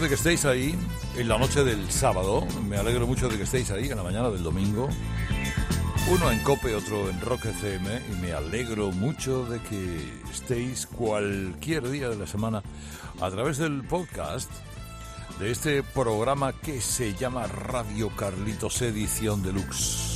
De que estéis ahí en la noche del sábado. Me alegro mucho de que estéis ahí en la mañana del domingo. Uno en Cope, otro en Rock FM. Y me alegro mucho de que estéis cualquier día de la semana a través del podcast de este programa que se llama Radio Carlitos Edición Deluxe.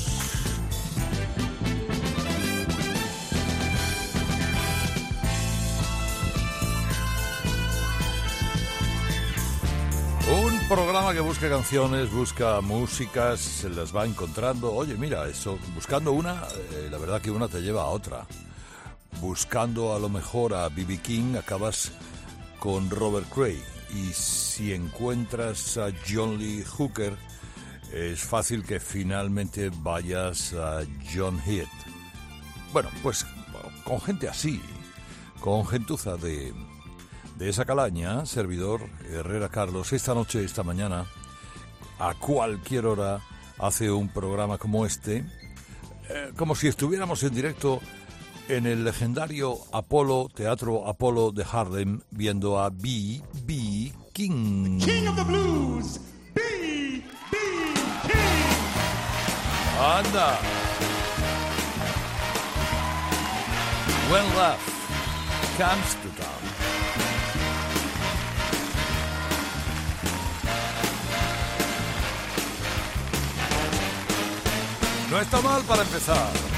Que busca canciones, busca músicas, se las va encontrando. Oye, mira, eso, buscando una, eh, la verdad que una te lleva a otra. Buscando a lo mejor a B.B. King, acabas con Robert Cray. Y si encuentras a John Lee Hooker, es fácil que finalmente vayas a John Heath. Bueno, pues con gente así, con gentuza de, de esa calaña, servidor Herrera Carlos, esta noche, esta mañana, a cualquier hora, hace un programa como este, eh, como si estuviéramos en directo en el legendario Apolo, Teatro Apolo de Harlem, viendo a B. B. King. King of the Blues, B. B. King. Anda. When love comes to town. No está mal para empezar.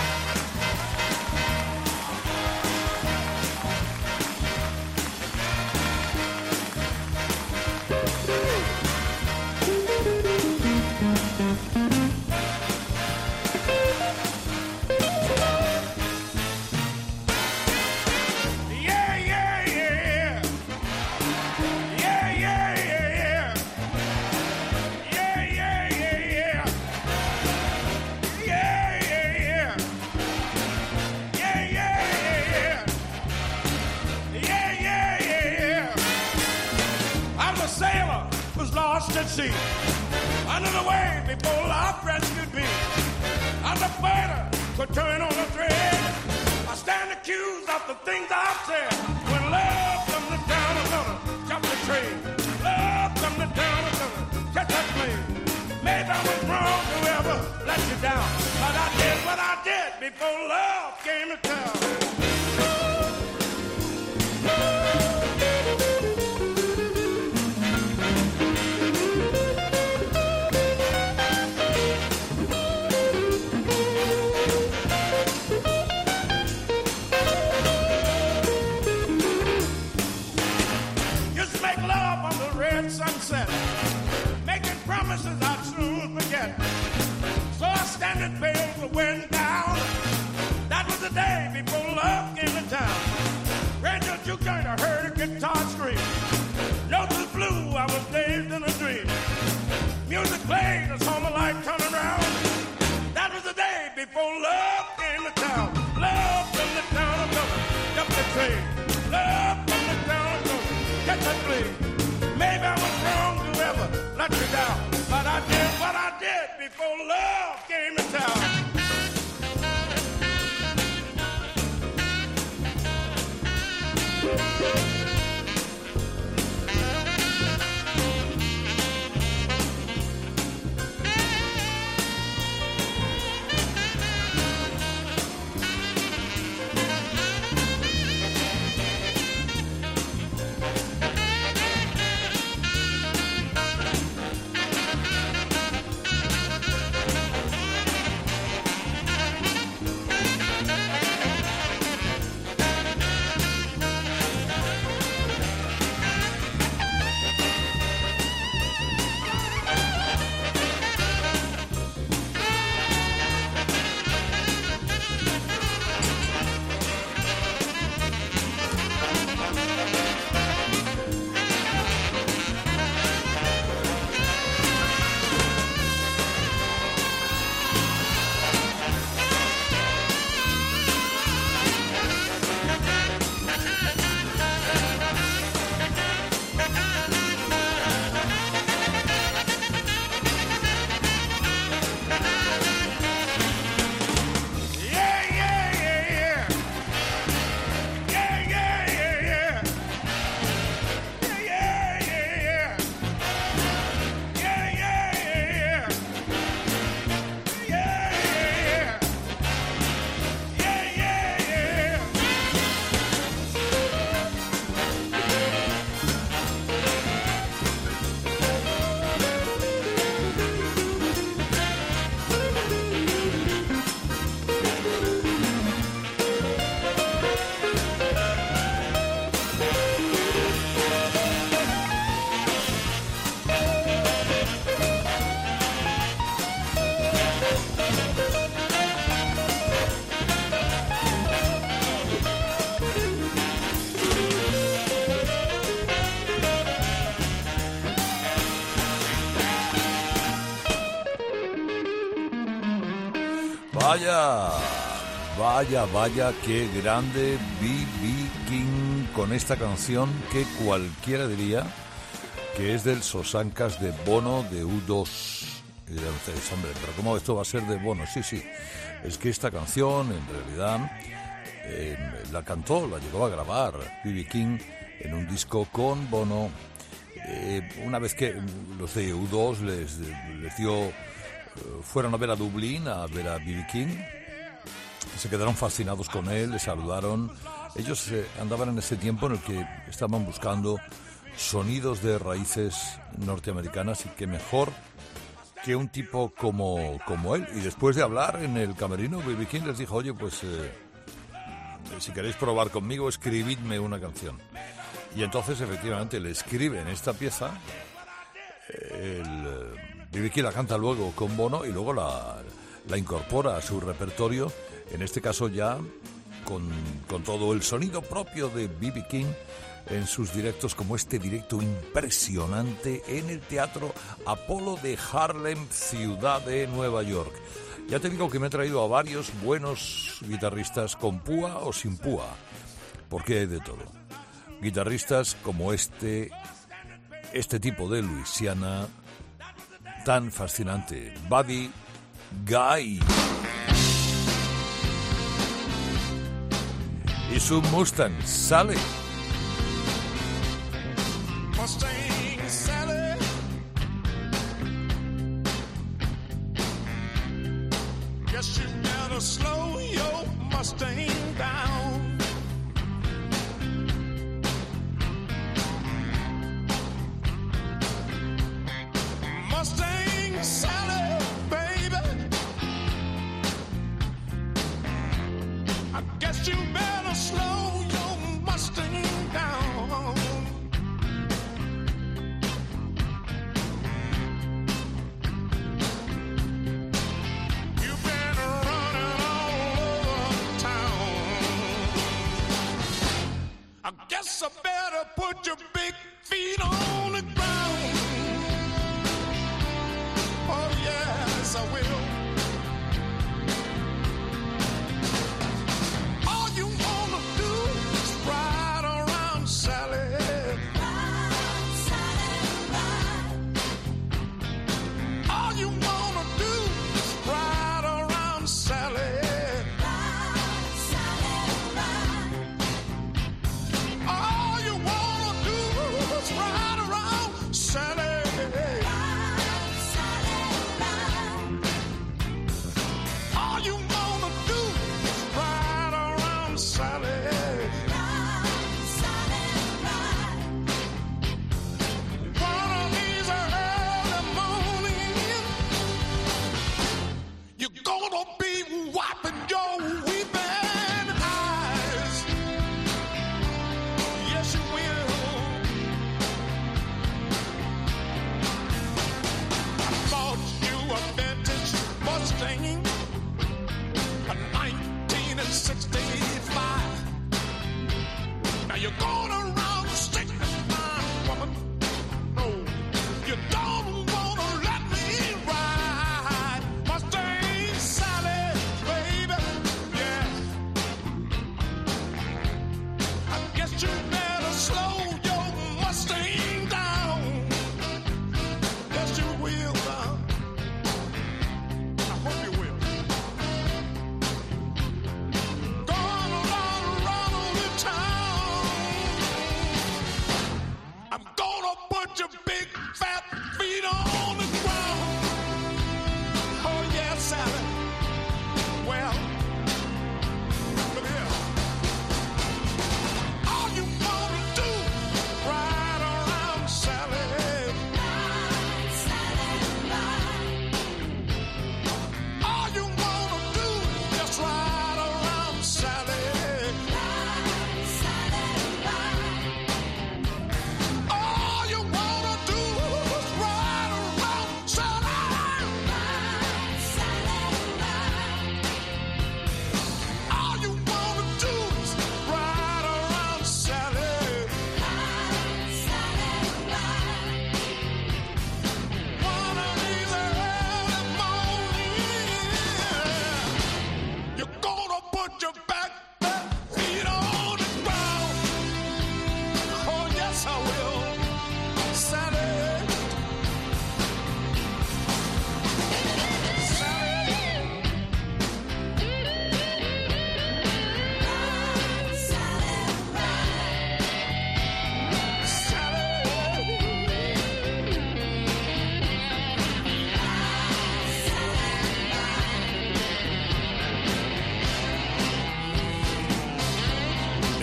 Played, saw my life turn around. That was the day before love came to town. Love from the town of London, jump the train. Love from the town of London, catch that plane. Maybe I was wrong to ever let you down, but I did what I did before love came to town. Vaya, vaya, qué grande B.B. King con esta canción que cualquiera diría que es del Sosancas de Bono de U2. Y dirán ustedes, hombre, pero ¿cómo esto va a ser de Bono? Sí, sí, es que esta canción en realidad eh, la cantó, la llegó a grabar B.B. King en un disco con Bono. Eh, una vez que los de U2 les, les dio fueron a ver a Dublín, a ver a B.B. King. Se quedaron fascinados con él, le saludaron. Ellos eh, andaban en ese tiempo en el que estaban buscando sonidos de raíces norteamericanas y que mejor que un tipo como, como él. Y después de hablar en el camerino, B.B. King les dijo, oye, pues eh, si queréis probar conmigo, escribidme una canción. Y entonces efectivamente le escriben esta pieza. El, B.B. King la canta luego con Bono y luego la, la incorpora a su repertorio, en este caso ya con, con todo el sonido propio de B.B. King en sus directos, como este directo impresionante en el Teatro Apolo de Harlem, ciudad de Nueva York. Ya te digo que me he traído a varios buenos guitarristas con púa o sin púa, porque hay de todo. Guitarristas como este, este tipo de Luisiana, tan fascinante, Buddy Guy. Y su Mustang sale. Mustang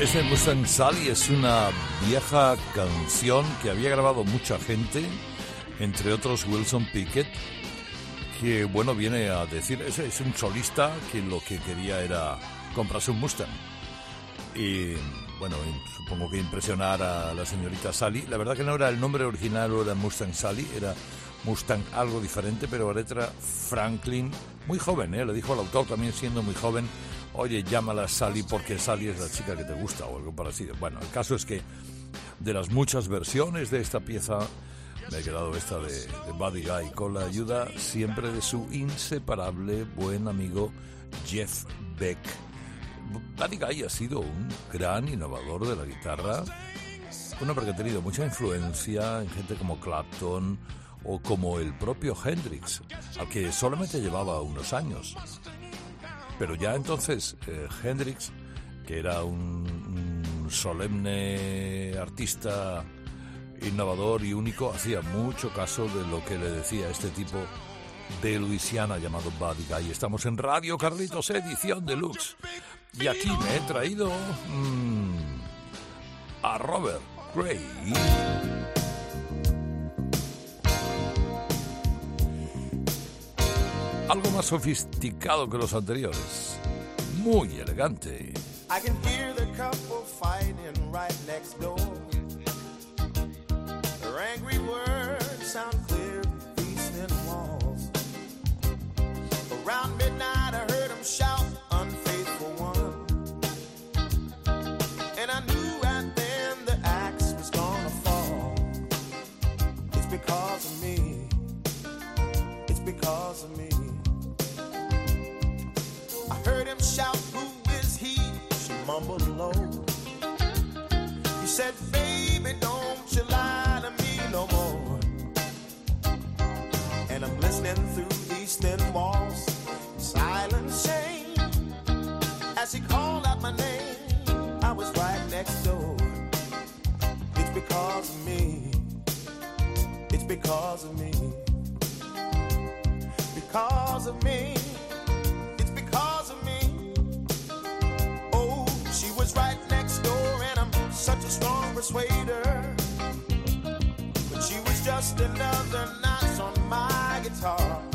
Ese Mustang Sally es una vieja canción que había grabado mucha gente, entre otros Wilson Pickett, que bueno, viene a decir, ese es un solista que lo que quería era comprarse un Mustang. Y bueno, supongo que impresionar a la señorita Sally. La verdad que no era el nombre original, era Mustang Sally, era Mustang algo diferente, pero la letra Franklin, muy joven, ¿eh? le dijo al autor también siendo muy joven, oye, llámala Sally porque Sally es la chica que te gusta o algo parecido. Bueno, el caso es que de las muchas versiones de esta pieza, me he quedado esta de, de Buddy Guy con la ayuda siempre de su inseparable buen amigo Jeff Beck. Buddy Guy ha sido un gran innovador de la guitarra, un hombre que ha tenido mucha influencia en gente como Clapton o como el propio Hendrix, al que solamente llevaba unos años. Pero ya entonces eh, Hendrix, que era un, solemne artista innovador y único, hacía mucho caso de lo que le decía este tipo de Luisiana llamado Buddy Guy. Estamos en Radio Carlitos, edición deluxe. Y aquí me he traído mmm, a Robert Gray. Algo más sofisticado que los anteriores. Muy elegante. I can hear the couple fighting right next door. Their angry words sound clear through these thin walls. Around midnight, I heard them shout, As he called out my name, I was right next door. It's because of me. It's because of me. Because of me. It's because of me. Oh, she was right next door, and I'm such a strong persuader. But she was just another notch on my guitar.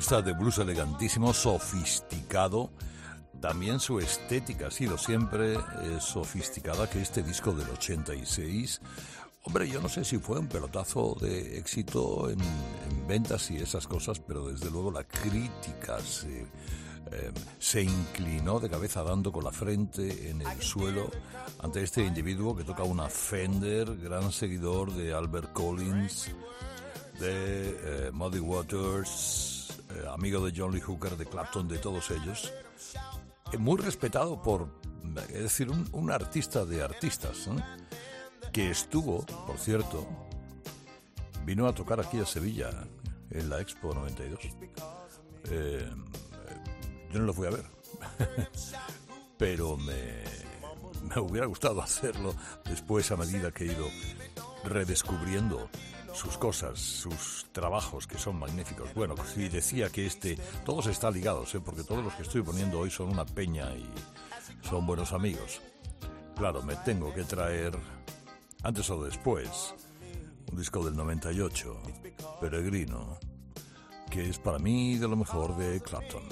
Guitarrista de blues elegantísimo, sofisticado. También su estética ha sido siempre eh, sofisticada que este disco del 86. Hombre, yo no sé si fue un pelotazo de éxito en, en ventas y esas cosas, pero desde luego la crítica se, eh, se inclinó de cabeza dando con la frente en el suelo ante este individuo que toca una Fender, gran seguidor de Albert Collins, de eh, Muddy Waters, eh, amigo de John Lee Hooker, de Clapton, de todos ellos. Eh, muy respetado por, es decir, un, artista de artistas, ¿eh? que estuvo, por cierto, vino a tocar aquí a Sevilla en la Expo 92. Eh, yo no lo fui a ver, pero me, me hubiera gustado hacerlo después a medida que he ido redescubriendo sus cosas, sus trabajos que son magníficos. Bueno, si decía que este, todos están ligados, ¿eh? porque todos los que estoy poniendo hoy son una peña y son buenos amigos. Claro, me tengo que traer, antes o después, un disco del 98, Peregrino, que es para mí de lo mejor de Clapton.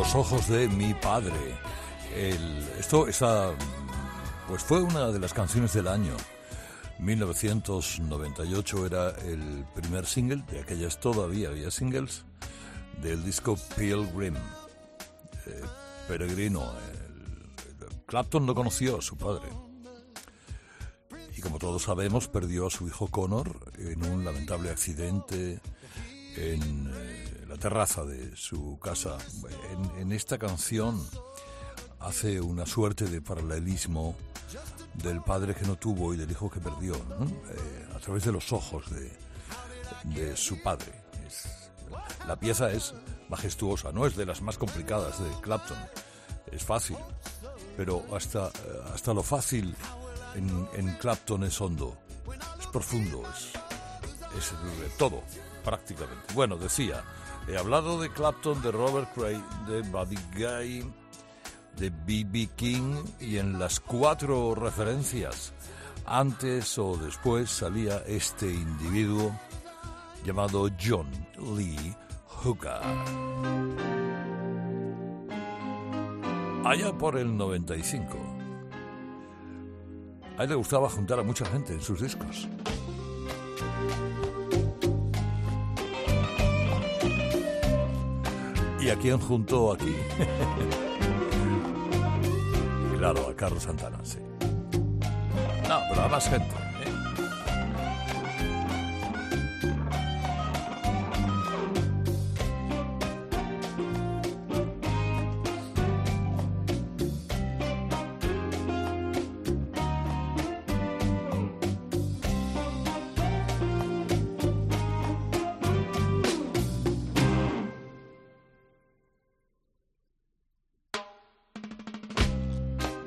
Los ojos de mi padre. El- esto esa, pues fue una de las canciones del año. 1998 era el primer single, de aquellas todavía había singles, del disco Pilgrim. Eh, peregrino. El- Clapton no conoció a su padre. Y como todos sabemos, perdió a su hijo Connor en un lamentable accidente en eh, la terraza de su casa. En, esta canción hace una suerte de paralelismo del padre que no tuvo y del hijo que perdió. Eh, a través de los ojos de, su padre. La pieza es majestuosa, no es de las más complicadas de Clapton, es fácil, pero hasta, hasta lo fácil en, en Clapton es hondo, es profundo, es, es todo, prácticamente. Bueno, decía, he hablado de Clapton, de Robert Cray, de Buddy Guy, de B.B. King y en las cuatro referencias, antes o después salía este individuo llamado John Lee Hooker. Allá por el 95. A él le gustaba juntar a mucha gente en sus discos. ¿Y a quién juntó aquí? claro, a Carlos Santana, sí. No, pero a más gente.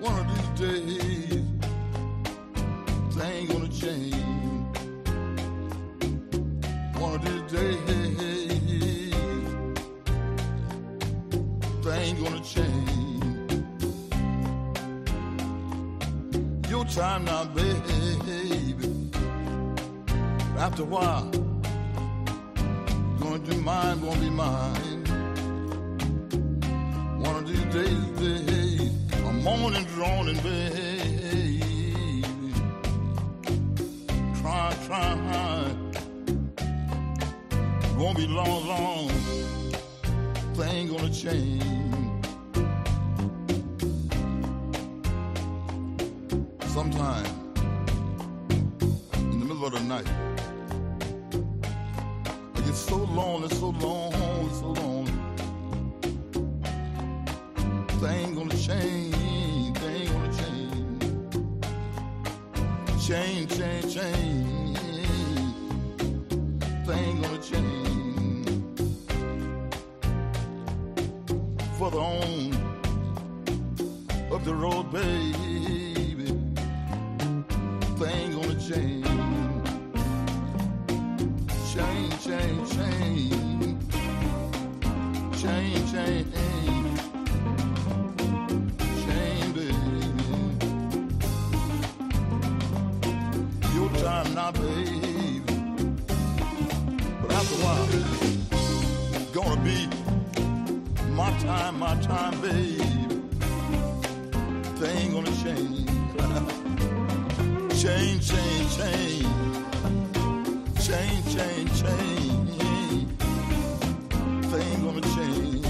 One of these days, things gonna change. One of these days, things gonna change. Your time now, baby. After a while, gonna be mine, gonna be mine. One of these days, days, I'm moaning, droning, baby. Try, try. Won't be long, long. Thing gonna change. Time now, baby. But after a while, it's gonna be my time, my time, baby. Thing gonna change. change, change, change. Change, change, change. Thing gonna change.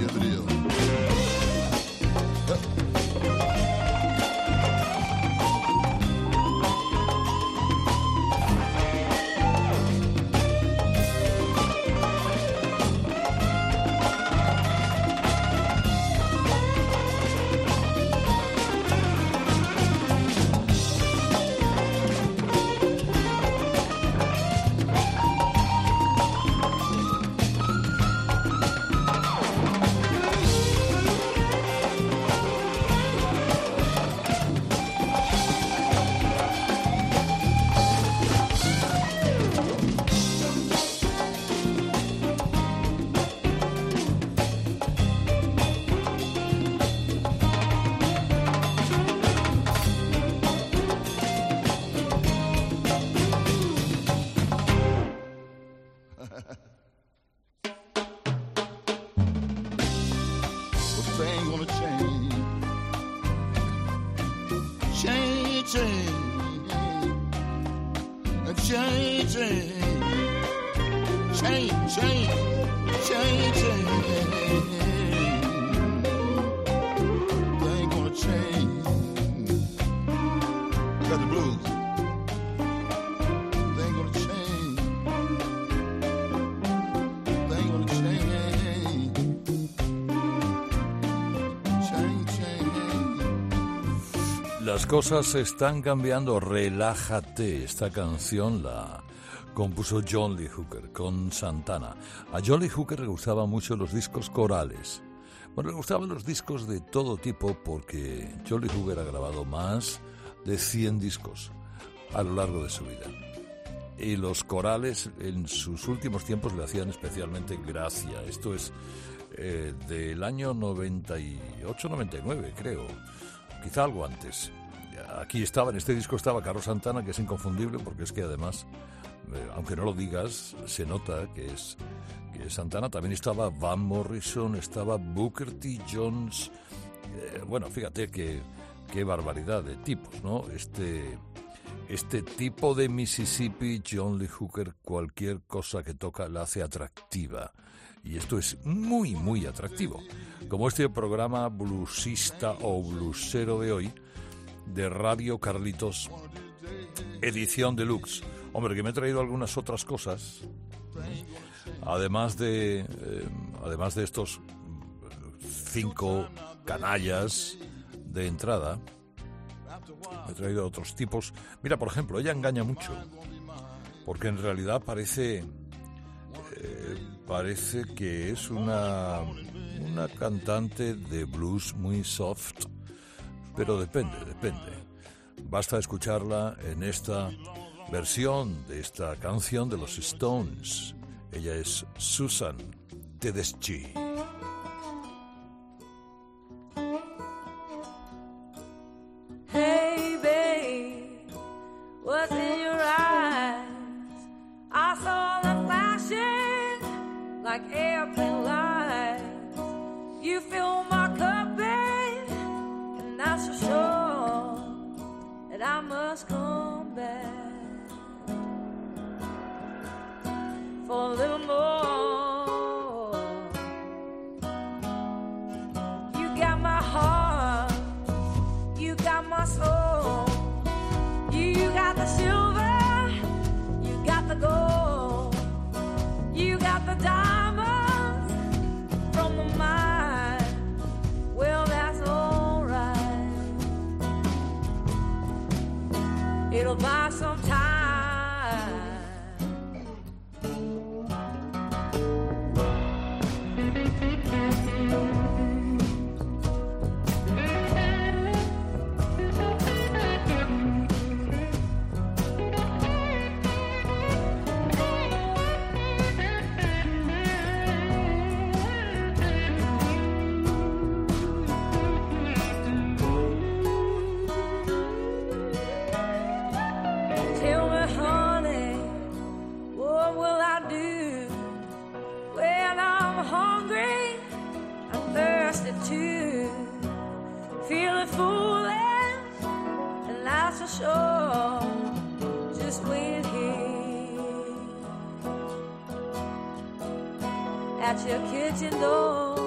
Yes, it is. Las cosas están cambiando, relájate. Esta canción la compuso John Lee Hooker con Santana. A John Lee Hooker le gustaban mucho los discos corales. Bueno, le gustaban los discos de todo tipo porque John Lee Hooker ha grabado más de 100 discos a lo largo de su vida. Y los corales en sus últimos tiempos le hacían especialmente gracia. Esto es eh, del año 98-99, creo quizá algo antes. Aquí estaba, en este disco estaba Carlos Santana, que es inconfundible porque es que además, eh, aunque no lo digas, se nota que es, que es Santana. También estaba Van Morrison, estaba Booker T. Jones. Eh, bueno, fíjate que, qué barbaridad de tipos, ¿no? Este, este tipo de Mississippi, John Lee Hooker, cualquier cosa que toca la hace atractiva. Y esto es muy, muy atractivo. Como este programa bluesista o bluesero de hoy, de Radio Carlitos, edición deluxe. Hombre, que me he traído algunas otras cosas, además de, eh, además de estos cinco canallas de entrada. He traído otros tipos. Mira, por ejemplo, ella engaña mucho, porque en realidad parece eh, parece que es una una cantante de blues muy soft, pero depende, depende. Basta escucharla en esta versión de esta canción de los Stones. Ella es Susan Tedeschi. At your kitchen door.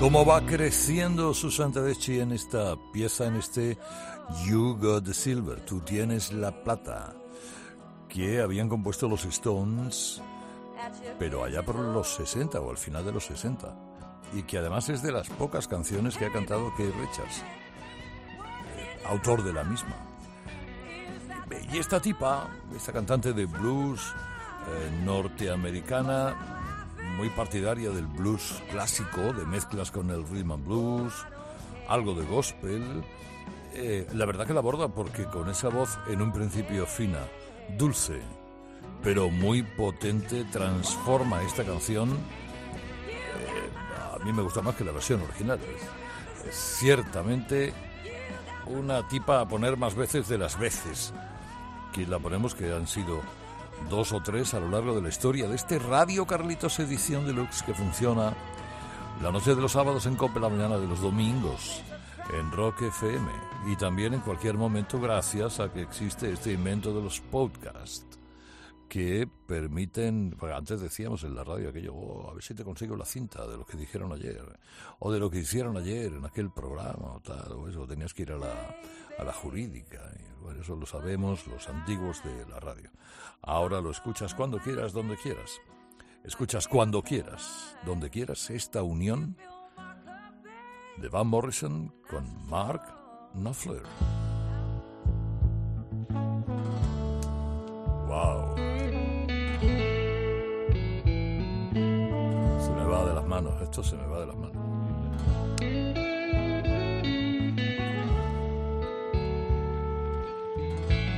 ¿Cómo va creciendo Susan Tedeschi en esta pieza, en este You Got the Silver? Tú tienes la plata. Que habían compuesto los Stones, pero allá por los 60 o al final de los 60. y que además es de las pocas canciones que ha cantado Keith Richards, eh, autor de la misma. Y esta tipa, esta cantante de blues eh, norteamericana, muy partidaria del blues clásico, de mezclas con el rhythm and blues, algo de gospel, eh, la verdad que la aborda porque con esa voz en un principio fina, dulce, pero muy potente, transforma esta canción. Eh, a mí me gusta más que la versión original. Ciertamente una tipa a poner más veces de las veces que la ponemos, que han sido dos o tres a lo largo de la historia de este Radio Carlitos Edición Deluxe que funciona la noche de los sábados en Cope, la mañana de los domingos en Rock FM y también en cualquier momento gracias a que existe este invento de los podcasts que permiten, antes decíamos en la radio aquello, oh, a ver si te consigo la cinta de lo que dijeron ayer, o de lo que hicieron ayer en aquel programa, o tal, o eso, tenías que ir a la, a la jurídica, bueno, eso lo sabemos los antiguos de la radio. Ahora lo escuchas cuando quieras, donde quieras. Escuchas cuando quieras, donde quieras, esta unión de Van Morrison con Mark Knopfler. Wow. Se me va de las manos, esto se me va de las manos.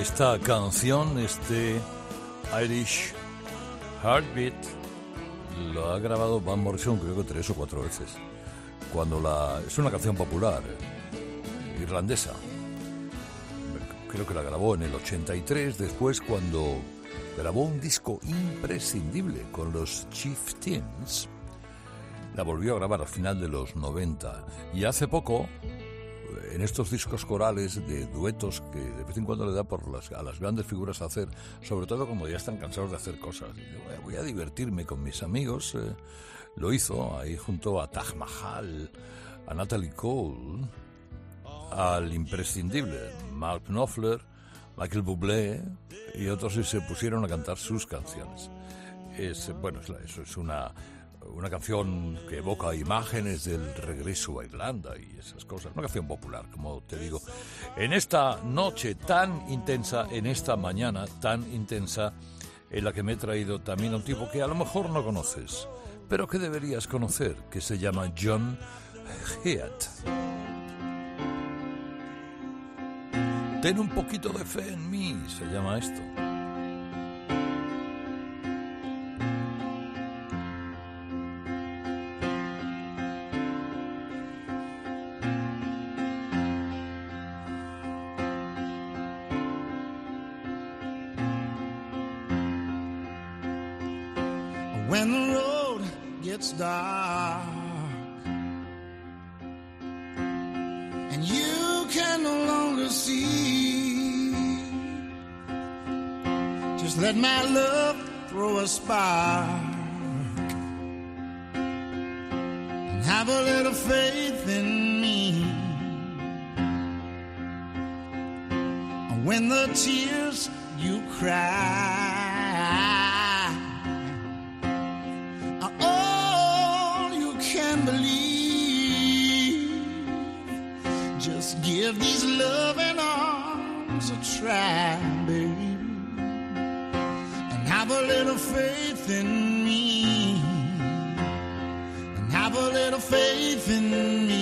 esta canción, este Irish Heartbeat, lo ha grabado Van Morrison creo que tres o cuatro veces. Cuando la es una canción popular eh, irlandesa. Creo que la grabó en el 83, después cuando grabó un disco imprescindible con los Chieftains. La volvió a grabar al final de los 90 y hace poco en estos discos corales de duetos que de vez en cuando le da por las, a las grandes figuras a hacer, sobre todo cuando ya están cansados de hacer cosas. Voy a divertirme con mis amigos. Eh, lo hizo ahí junto a Taj Mahal, a Natalie Cole, al imprescindible Mark Knopfler, Michael Bublé y otros y se pusieron a cantar sus canciones. Es, bueno, eso es una una canción que evoca imágenes del regreso a Irlanda y esas cosas. Una canción popular, como te digo. En esta noche tan intensa, en esta mañana tan intensa, en la que me he traído también a un tipo que a lo mejor no conoces, pero que deberías conocer, que se llama John Heath. Ten un poquito de fe en mí, se llama esto. Just let my love throw a spark and have a little faith in me. When the tears you cry are all you can believe. Just give these loving arms a try, little faith in me, and have a little faith in me.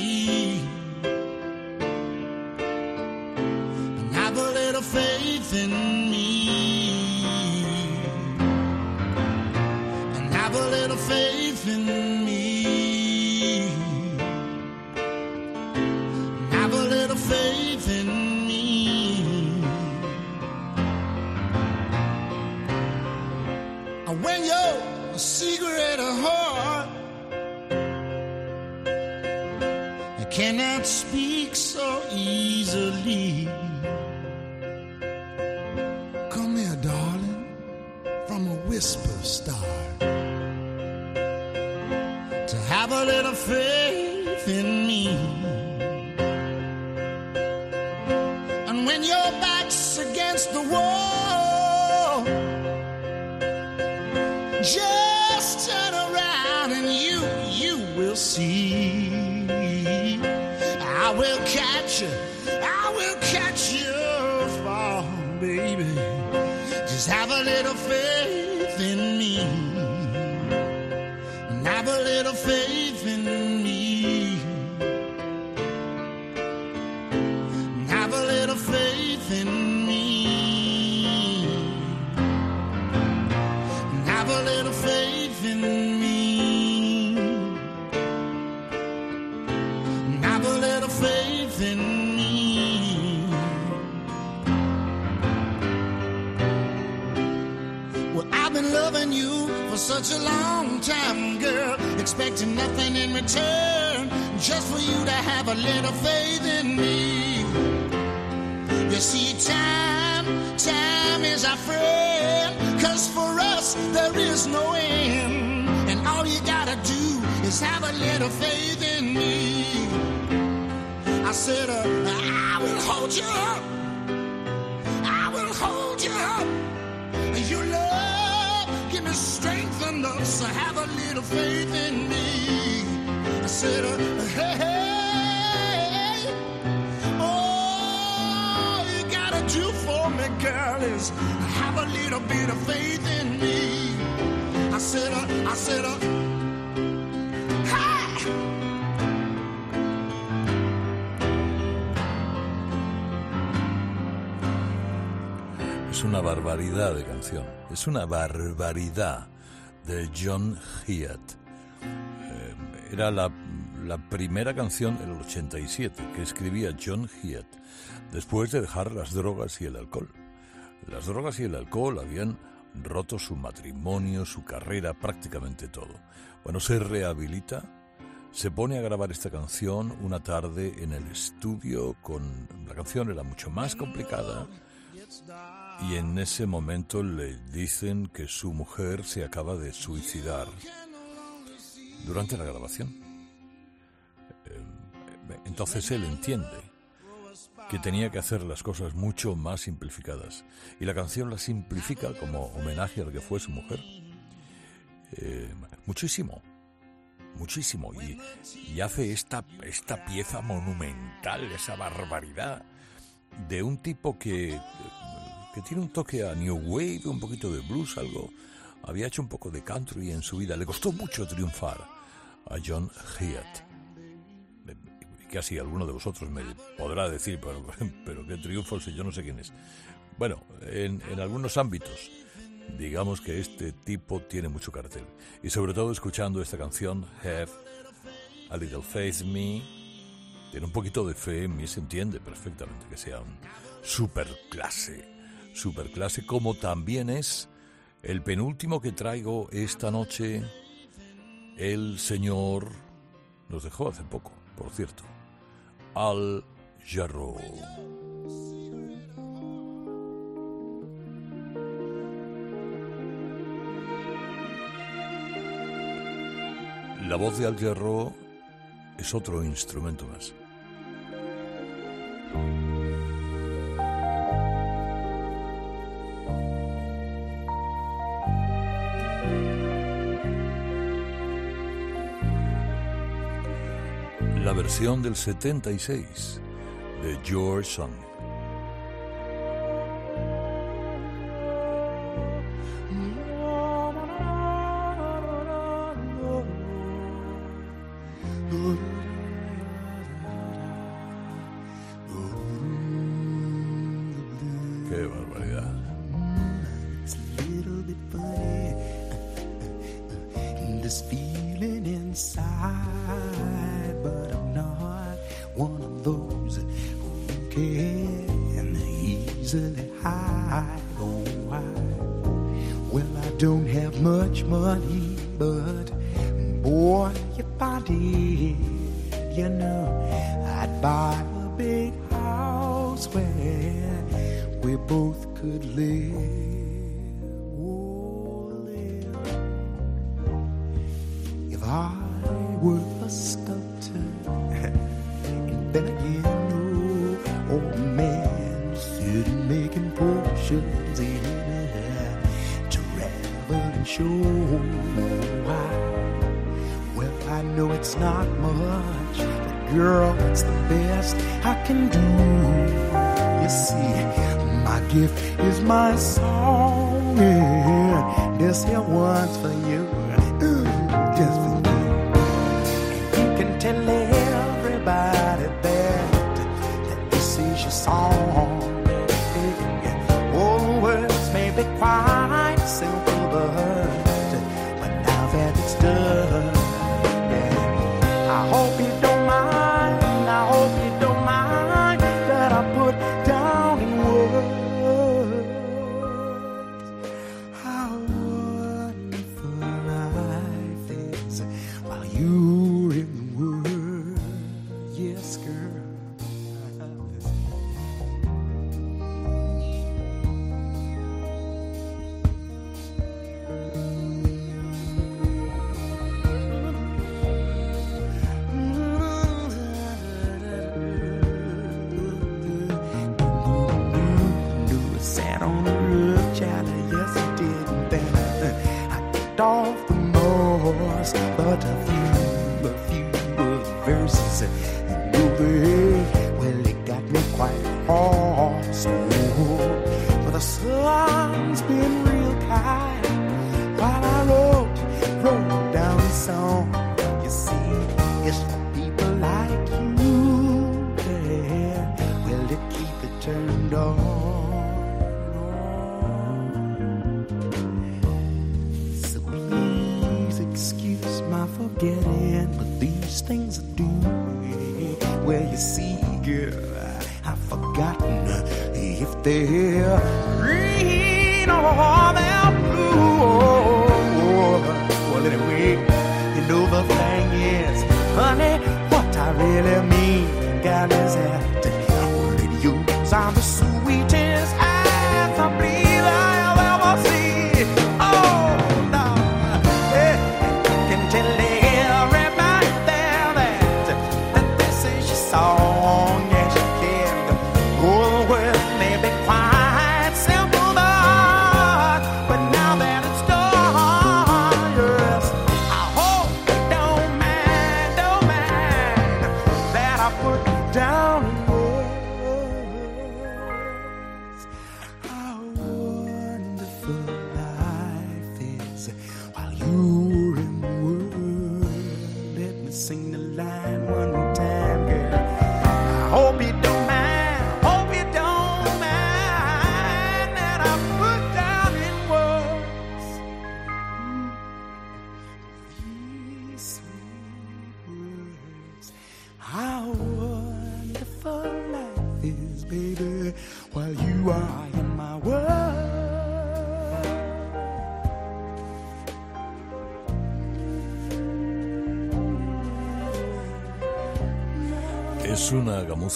Una barbaridad de canción. Es una barbaridad de John Hiatt. Eh, era la, la primera canción del 87 que escribía John Hiatt después de dejar las drogas y el alcohol. Las drogas y el alcohol habían roto su matrimonio, su carrera, prácticamente todo. Bueno, se rehabilita, se pone a grabar esta canción una tarde en el estudio con la canción era mucho más complicada y en ese momento le dicen que su mujer se acaba de suicidar durante la grabación. Eh, Entonces él entiende que tenía que hacer las cosas mucho más simplificadas. Y la canción la simplifica como homenaje a lo que fue su mujer. Eh, muchísimo, muchísimo. Y, y hace esta, esta pieza monumental, esa barbaridad, de un tipo que, que tiene un toque a New Wave, un poquito de blues, algo. Había hecho un poco de country en su vida. Le costó mucho triunfar a John Hiatt casi alguno de vosotros me podrá decir, pero, pero qué triunfo si yo no sé quién es. Bueno, en, en, algunos ámbitos, digamos que este tipo tiene mucho cartel. Y sobre todo escuchando esta canción, Have a Little Faith Me, tiene un poquito de fe en mí, se entiende perfectamente que sea un super clase, super clase, como también es el penúltimo que traigo esta noche, el señor nos dejó hace poco, por cierto. Al Jarreau. La voz de Al Jarreau es otro instrumento más. Versión del 76 de George Song.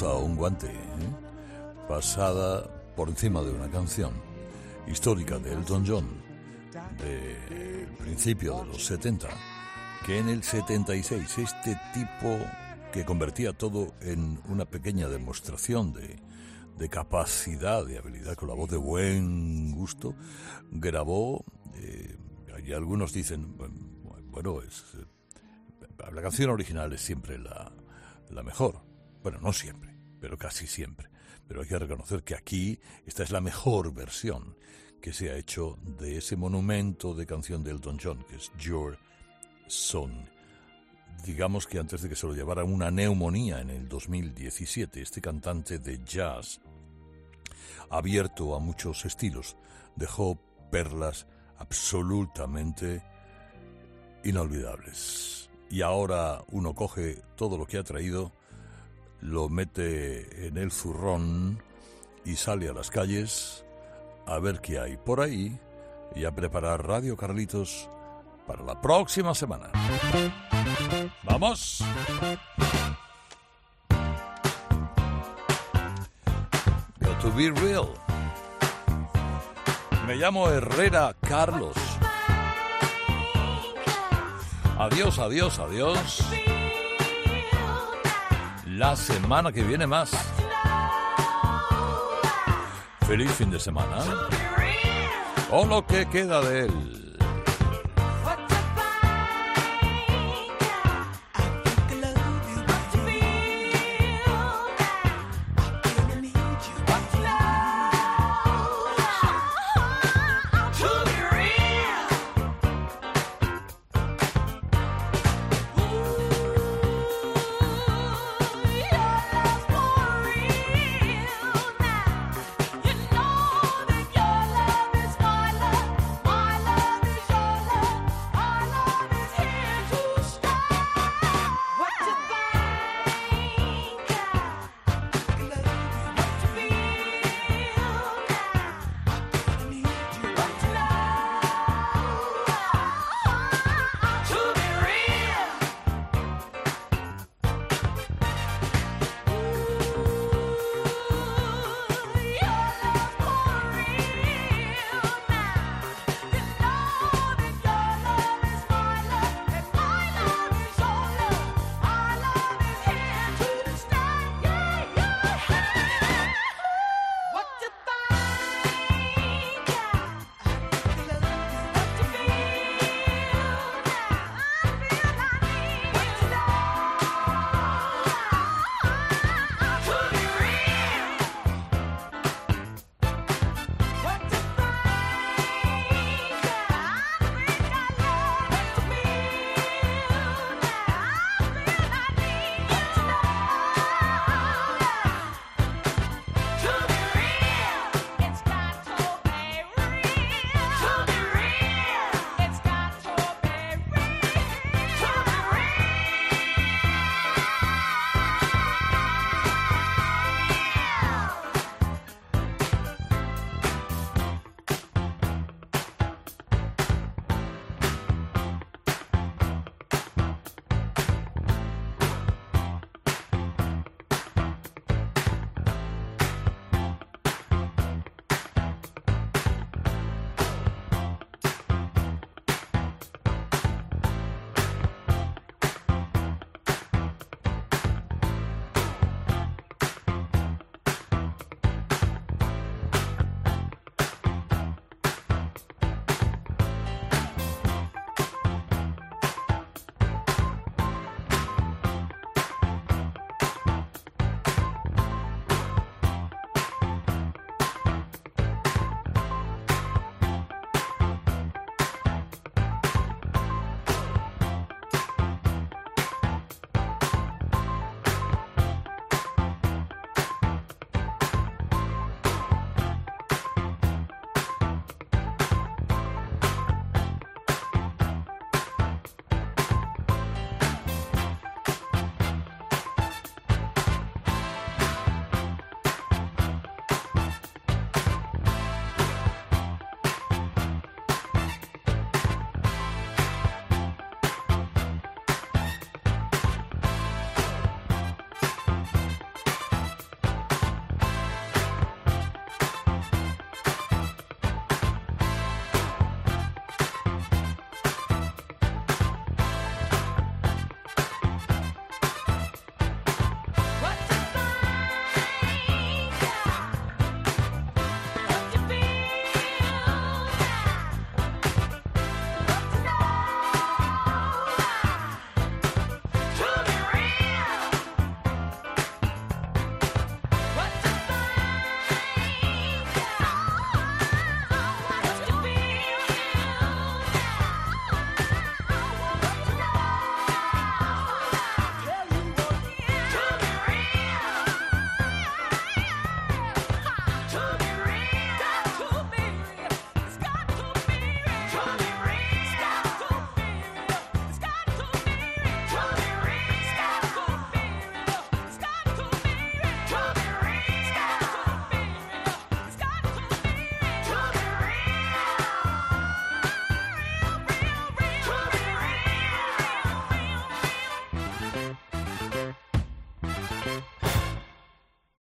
Gamuza o un guante, ¿eh? pasada por encima de una canción histórica de Elton John, del principio de los 70, que en el 76 este tipo que convertía todo en una pequeña demostración de, de capacidad, de habilidad con la voz de buen gusto, grabó, eh, y algunos dicen, bueno, es, eh, la canción original es siempre la, la mejor. Bueno, no siempre, pero casi siempre. Pero hay que reconocer que aquí esta es la mejor versión que se ha hecho de ese monumento de canción de Elton John, que es Your Son. Digamos que antes de que se lo llevara una neumonía en el 2017, este cantante de jazz, abierto a muchos estilos, dejó perlas absolutamente inolvidables. Y ahora uno coge todo lo que ha traído, lo mete en el zurrón y sale a las calles a ver qué hay por ahí y a preparar Radio Carlitos para la próxima semana. ¡Vamos! Got to be real. Me llamo Herrera Carlos. Adiós, adiós, adiós. La semana que viene más. Feliz fin de semana. O lo que queda de él.